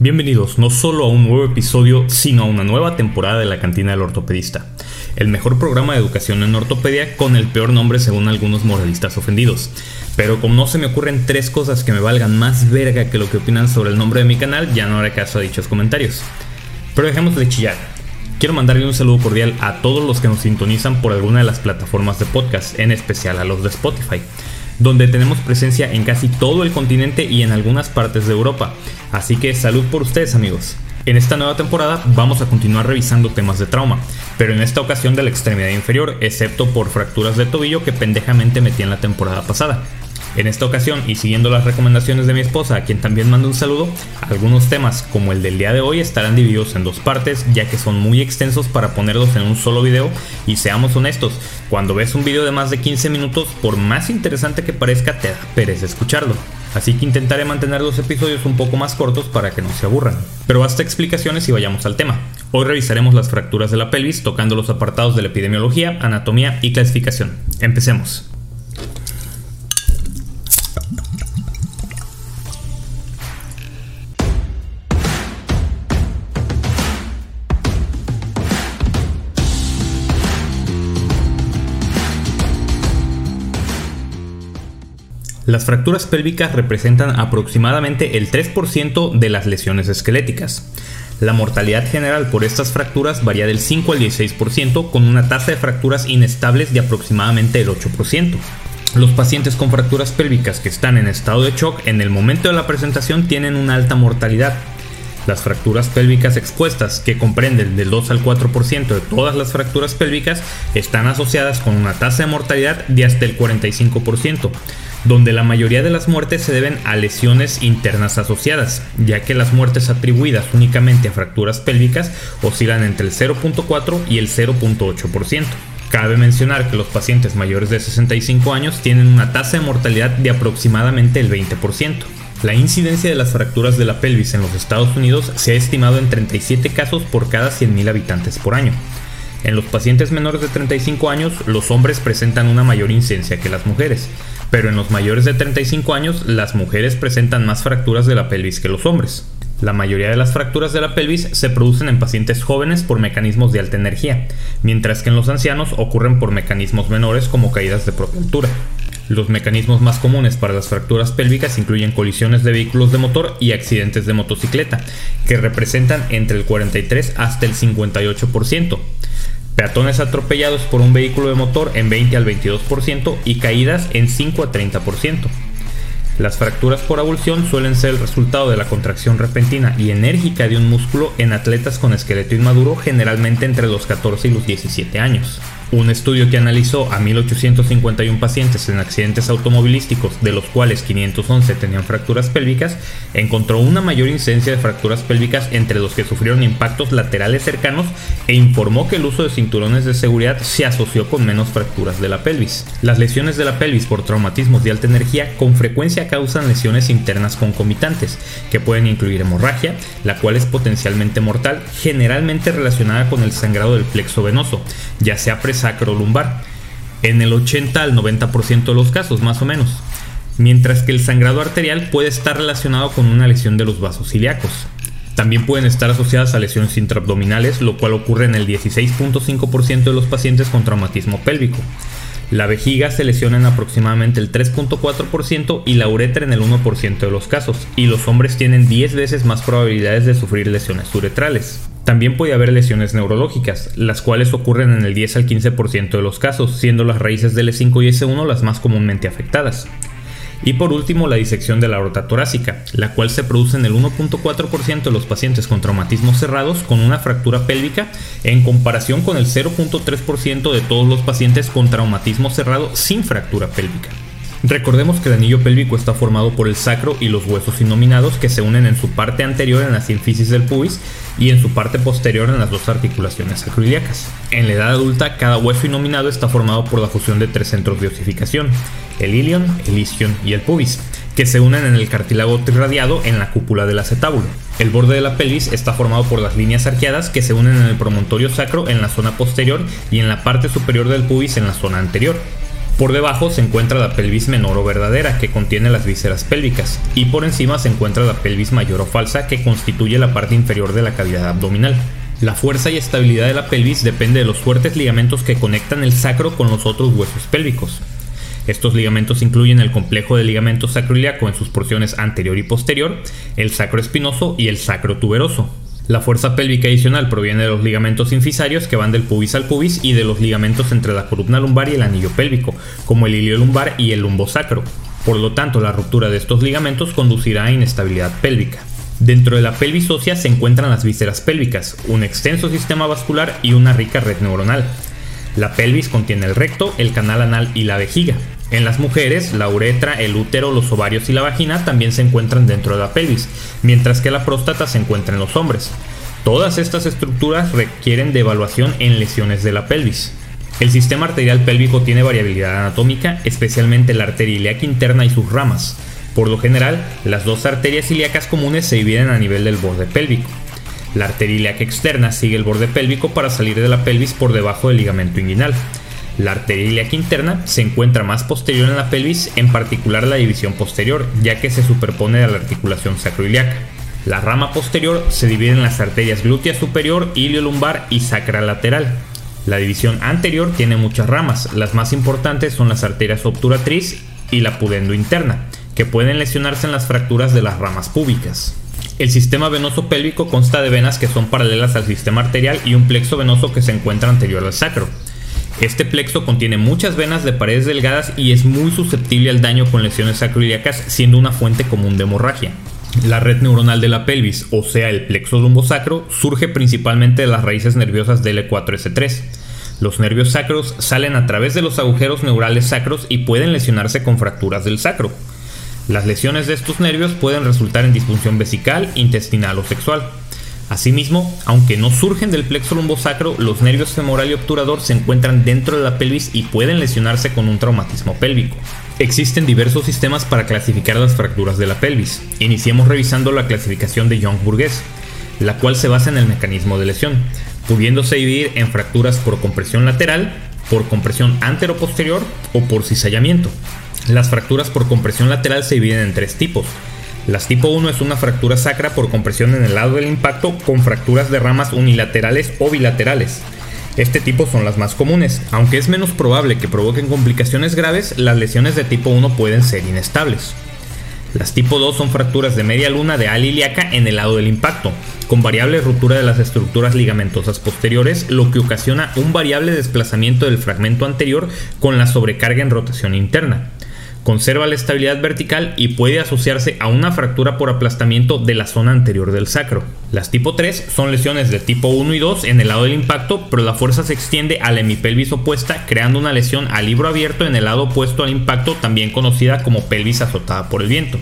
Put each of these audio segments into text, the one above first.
Bienvenidos no solo a un nuevo episodio, sino a una nueva temporada de la Cantina del Ortopedista, el mejor programa de educación en ortopedia con el peor nombre según algunos moralistas ofendidos. Pero como no se me ocurren tres cosas que me valgan más verga que lo que opinan sobre el nombre de mi canal, ya no haré caso a dichos comentarios. Pero dejemos de chillar. Quiero mandarle un saludo cordial a todos los que nos sintonizan por alguna de las plataformas de podcast, en especial a los de Spotify donde tenemos presencia en casi todo el continente y en algunas partes de Europa. Así que salud por ustedes amigos. En esta nueva temporada vamos a continuar revisando temas de trauma, pero en esta ocasión de la extremidad inferior, excepto por fracturas de tobillo que pendejamente metí en la temporada pasada. En esta ocasión, y siguiendo las recomendaciones de mi esposa, a quien también mando un saludo, algunos temas como el del día de hoy estarán divididos en dos partes, ya que son muy extensos para ponerlos en un solo video, y seamos honestos, cuando ves un video de más de 15 minutos, por más interesante que parezca, te da pereza escucharlo. Así que intentaré mantener los episodios un poco más cortos para que no se aburran. Pero hasta explicaciones y vayamos al tema. Hoy revisaremos las fracturas de la pelvis tocando los apartados de la epidemiología, anatomía y clasificación. Empecemos. Las fracturas pélvicas representan aproximadamente el 3% de las lesiones esqueléticas. La mortalidad general por estas fracturas varía del 5 al 16%, con una tasa de fracturas inestables de aproximadamente el 8%. Los pacientes con fracturas pélvicas que están en estado de shock en el momento de la presentación tienen una alta mortalidad. Las fracturas pélvicas expuestas, que comprenden del 2 al 4% de todas las fracturas pélvicas, están asociadas con una tasa de mortalidad de hasta el 45%, donde la mayoría de las muertes se deben a lesiones internas asociadas, ya que las muertes atribuidas únicamente a fracturas pélvicas oscilan entre el 0.4 y el 0.8%. Cabe mencionar que los pacientes mayores de 65 años tienen una tasa de mortalidad de aproximadamente el 20%. La incidencia de las fracturas de la pelvis en los Estados Unidos se ha estimado en 37 casos por cada 100.000 habitantes por año. En los pacientes menores de 35 años, los hombres presentan una mayor incidencia que las mujeres, pero en los mayores de 35 años las mujeres presentan más fracturas de la pelvis que los hombres. La mayoría de las fracturas de la pelvis se producen en pacientes jóvenes por mecanismos de alta energía, mientras que en los ancianos ocurren por mecanismos menores como caídas de propia altura. Los mecanismos más comunes para las fracturas pélvicas incluyen colisiones de vehículos de motor y accidentes de motocicleta, que representan entre el 43 hasta el 58%, peatones atropellados por un vehículo de motor en 20 al 22% y caídas en 5 a 30%. Las fracturas por abulsión suelen ser el resultado de la contracción repentina y enérgica de un músculo en atletas con esqueleto inmaduro generalmente entre los 14 y los 17 años. Un estudio que analizó a 1.851 pacientes en accidentes automovilísticos, de los cuales 511 tenían fracturas pélvicas, encontró una mayor incidencia de fracturas pélvicas entre los que sufrieron impactos laterales cercanos e informó que el uso de cinturones de seguridad se asoció con menos fracturas de la pelvis. Las lesiones de la pelvis por traumatismos de alta energía con frecuencia causan lesiones internas concomitantes, que pueden incluir hemorragia, la cual es potencialmente mortal, generalmente relacionada con el sangrado del plexo venoso, ya sea sacrolumbar, en el 80 al 90% de los casos más o menos, mientras que el sangrado arterial puede estar relacionado con una lesión de los vasos ilíacos. También pueden estar asociadas a lesiones intraabdominales, lo cual ocurre en el 16.5% de los pacientes con traumatismo pélvico. La vejiga se lesiona en aproximadamente el 3.4% y la uretra en el 1% de los casos, y los hombres tienen 10 veces más probabilidades de sufrir lesiones uretrales. También puede haber lesiones neurológicas, las cuales ocurren en el 10 al 15% de los casos, siendo las raíces del E5 y S1 las más comúnmente afectadas. Y por último, la disección de la aorta torácica, la cual se produce en el 1.4% de los pacientes con traumatismos cerrados con una fractura pélvica en comparación con el 0.3% de todos los pacientes con traumatismo cerrado sin fractura pélvica. Recordemos que el anillo pélvico está formado por el sacro y los huesos inominados que se unen en su parte anterior en la sínfisis del pubis y en su parte posterior en las dos articulaciones sacroiliacas. En la edad adulta, cada hueso inominado está formado por la fusión de tres centros de osificación, el ilion, el isquion y el pubis, que se unen en el cartílago trirradiado en la cúpula del acetábulo. El borde de la pelvis está formado por las líneas arqueadas que se unen en el promontorio sacro en la zona posterior y en la parte superior del pubis en la zona anterior. Por debajo se encuentra la pelvis menor o verdadera, que contiene las vísceras pélvicas, y por encima se encuentra la pelvis mayor o falsa, que constituye la parte inferior de la cavidad abdominal. La fuerza y estabilidad de la pelvis depende de los fuertes ligamentos que conectan el sacro con los otros huesos pélvicos. Estos ligamentos incluyen el complejo de ligamento sacroiliaco en sus porciones anterior y posterior, el sacro espinoso y el sacro tuberoso. La fuerza pélvica adicional proviene de los ligamentos infisarios que van del pubis al pubis y de los ligamentos entre la columna lumbar y el anillo pélvico, como el ilio lumbar y el lumbosacro. Por lo tanto, la ruptura de estos ligamentos conducirá a inestabilidad pélvica. Dentro de la pelvis ósea se encuentran las vísceras pélvicas, un extenso sistema vascular y una rica red neuronal. La pelvis contiene el recto, el canal anal y la vejiga. En las mujeres, la uretra, el útero, los ovarios y la vagina también se encuentran dentro de la pelvis, mientras que la próstata se encuentra en los hombres. Todas estas estructuras requieren de evaluación en lesiones de la pelvis. El sistema arterial pélvico tiene variabilidad anatómica, especialmente la arteria ilíaca interna y sus ramas. Por lo general, las dos arterias ilíacas comunes se dividen a nivel del borde pélvico. La arteria ilíaca externa sigue el borde pélvico para salir de la pelvis por debajo del ligamento inguinal. La arteria interna se encuentra más posterior en la pelvis, en particular la división posterior, ya que se superpone a la articulación sacroiliaca. La rama posterior se divide en las arterias glútea superior, iliolumbar y sacralateral. La división anterior tiene muchas ramas, las más importantes son las arterias obturatriz y la pudendo interna, que pueden lesionarse en las fracturas de las ramas púbicas. El sistema venoso pélvico consta de venas que son paralelas al sistema arterial y un plexo venoso que se encuentra anterior al sacro. Este plexo contiene muchas venas de paredes delgadas y es muy susceptible al daño con lesiones sacroiliacas, siendo una fuente común de hemorragia. La red neuronal de la pelvis, o sea el plexo lumbosacro, surge principalmente de las raíces nerviosas del L4S3. Los nervios sacros salen a través de los agujeros neurales sacros y pueden lesionarse con fracturas del sacro. Las lesiones de estos nervios pueden resultar en disfunción vesical, intestinal o sexual. Asimismo, aunque no surgen del plexo lumbosacro, los nervios femoral y obturador se encuentran dentro de la pelvis y pueden lesionarse con un traumatismo pélvico. Existen diversos sistemas para clasificar las fracturas de la pelvis. Iniciemos revisando la clasificación de Young-Burgess, la cual se basa en el mecanismo de lesión, pudiéndose dividir en fracturas por compresión lateral, por compresión antero-posterior o por cizallamiento. Las fracturas por compresión lateral se dividen en tres tipos, las tipo 1 es una fractura sacra por compresión en el lado del impacto con fracturas de ramas unilaterales o bilaterales. Este tipo son las más comunes, aunque es menos probable que provoquen complicaciones graves, las lesiones de tipo 1 pueden ser inestables. Las tipo 2 son fracturas de media luna de ala ilíaca en el lado del impacto, con variable ruptura de las estructuras ligamentosas posteriores, lo que ocasiona un variable desplazamiento del fragmento anterior con la sobrecarga en rotación interna conserva la estabilidad vertical y puede asociarse a una fractura por aplastamiento de la zona anterior del sacro. Las tipo 3 son lesiones de tipo 1 y 2 en el lado del impacto, pero la fuerza se extiende a la hemipelvis opuesta, creando una lesión al libro abierto en el lado opuesto al impacto, también conocida como pelvis azotada por el viento.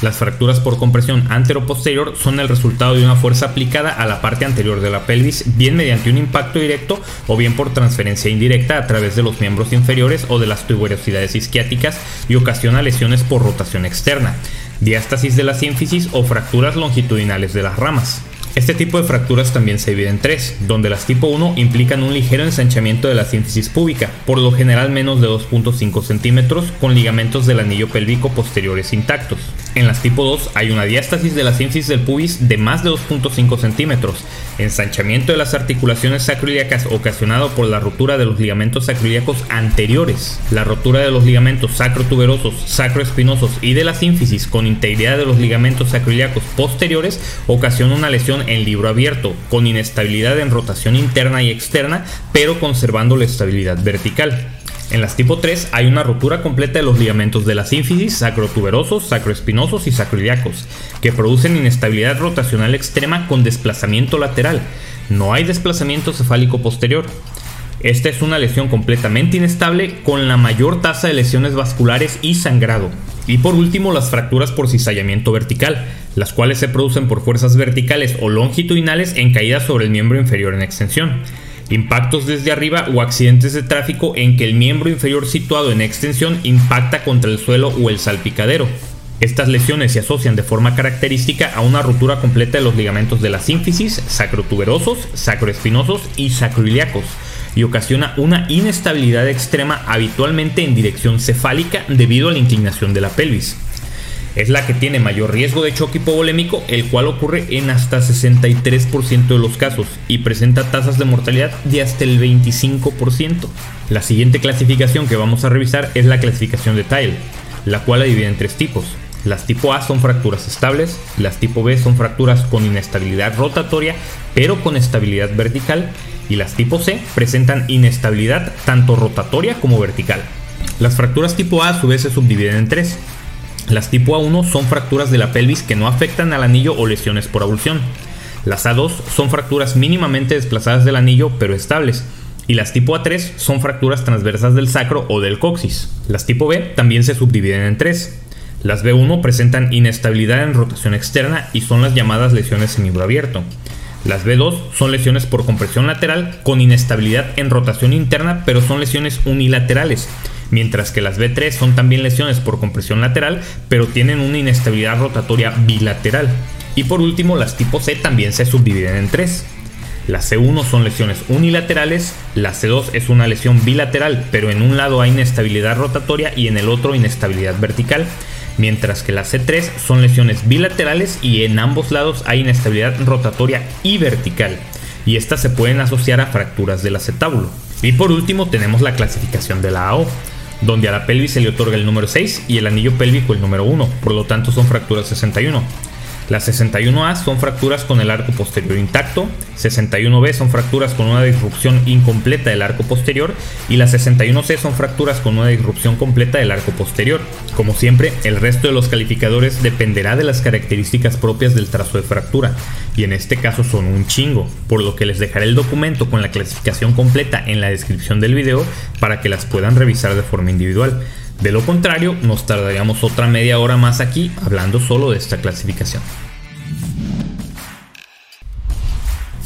Las fracturas por compresión antero-posterior son el resultado de una fuerza aplicada a la parte anterior de la pelvis, bien mediante un impacto directo o bien por transferencia indirecta a través de los miembros inferiores o de las tuberosidades isquiáticas y ocasiona lesiones por rotación externa, diástasis de la sínfisis o fracturas longitudinales de las ramas. Este tipo de fracturas también se divide en tres, donde las tipo 1 implican un ligero ensanchamiento de la sínfisis púbica, por lo general menos de 2.5 centímetros, con ligamentos del anillo pélvico posteriores intactos. En las tipo 2 hay una diástasis de la sínfisis del pubis de más de 2.5 centímetros, ensanchamiento de las articulaciones sacroiliacas ocasionado por la ruptura de los ligamentos sacroiliacos anteriores, la rotura de los ligamentos sacrotuberosos, sacroespinosos y de la sínfisis con integridad de los ligamentos sacroiliacos posteriores ocasiona una lesión en libro abierto, con inestabilidad en rotación interna y externa, pero conservando la estabilidad vertical. En las tipo 3 hay una rotura completa de los ligamentos de la sínfisis, sacrotuberosos, sacroespinosos y sacroiliacos, que producen inestabilidad rotacional extrema con desplazamiento lateral. No hay desplazamiento cefálico posterior. Esta es una lesión completamente inestable con la mayor tasa de lesiones vasculares y sangrado. Y por último, las fracturas por cizallamiento vertical, las cuales se producen por fuerzas verticales o longitudinales en caída sobre el miembro inferior en extensión impactos desde arriba o accidentes de tráfico en que el miembro inferior situado en extensión impacta contra el suelo o el salpicadero. Estas lesiones se asocian de forma característica a una ruptura completa de los ligamentos de la sínfisis, sacrotuberosos, sacroespinosos y sacroiliacos, y ocasiona una inestabilidad extrema habitualmente en dirección cefálica debido a la inclinación de la pelvis. Es la que tiene mayor riesgo de choque hipovolémico, el cual ocurre en hasta 63% de los casos y presenta tasas de mortalidad de hasta el 25%. La siguiente clasificación que vamos a revisar es la clasificación de Tile, la cual la divide en tres tipos. Las tipo A son fracturas estables, las tipo B son fracturas con inestabilidad rotatoria pero con estabilidad vertical y las tipo C presentan inestabilidad tanto rotatoria como vertical. Las fracturas tipo A a su vez se subdividen en tres. Las tipo A1 son fracturas de la pelvis que no afectan al anillo o lesiones por abulsión. Las A2 son fracturas mínimamente desplazadas del anillo pero estables. Y las tipo A3 son fracturas transversas del sacro o del coxis. Las tipo B también se subdividen en tres. Las B1 presentan inestabilidad en rotación externa y son las llamadas lesiones en libro abierto. Las B2 son lesiones por compresión lateral con inestabilidad en rotación interna, pero son lesiones unilaterales, mientras que las B3 son también lesiones por compresión lateral, pero tienen una inestabilidad rotatoria bilateral. Y por último, las tipo C también se subdividen en tres. Las C1 son lesiones unilaterales, la C2 es una lesión bilateral, pero en un lado hay inestabilidad rotatoria y en el otro inestabilidad vertical mientras que las C3 son lesiones bilaterales y en ambos lados hay inestabilidad rotatoria y vertical, y estas se pueden asociar a fracturas del acetábulo. Y por último tenemos la clasificación de la AO, donde a la pelvis se le otorga el número 6 y el anillo pélvico el número 1, por lo tanto son fracturas 61. Las 61A son fracturas con el arco posterior intacto, 61B son fracturas con una disrupción incompleta del arco posterior y las 61C son fracturas con una disrupción completa del arco posterior. Como siempre, el resto de los calificadores dependerá de las características propias del trazo de fractura, y en este caso son un chingo, por lo que les dejaré el documento con la clasificación completa en la descripción del video para que las puedan revisar de forma individual. De lo contrario, nos tardaríamos otra media hora más aquí hablando solo de esta clasificación.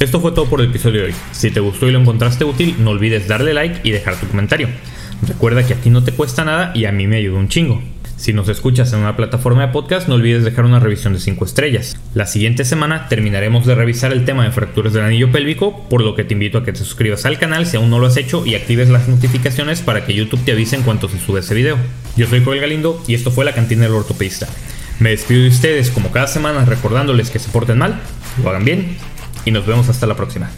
Esto fue todo por el episodio de hoy. Si te gustó y lo encontraste útil, no olvides darle like y dejar tu comentario. Recuerda que aquí no te cuesta nada y a mí me ayuda un chingo. Si nos escuchas en una plataforma de podcast, no olvides dejar una revisión de 5 estrellas. La siguiente semana terminaremos de revisar el tema de fracturas del anillo pélvico, por lo que te invito a que te suscribas al canal si aún no lo has hecho y actives las notificaciones para que YouTube te avise en cuanto se sube ese video. Yo soy Joel Galindo y esto fue La Cantina del Ortopedista. Me despido de ustedes como cada semana recordándoles que se porten mal, lo hagan bien y nos vemos hasta la próxima.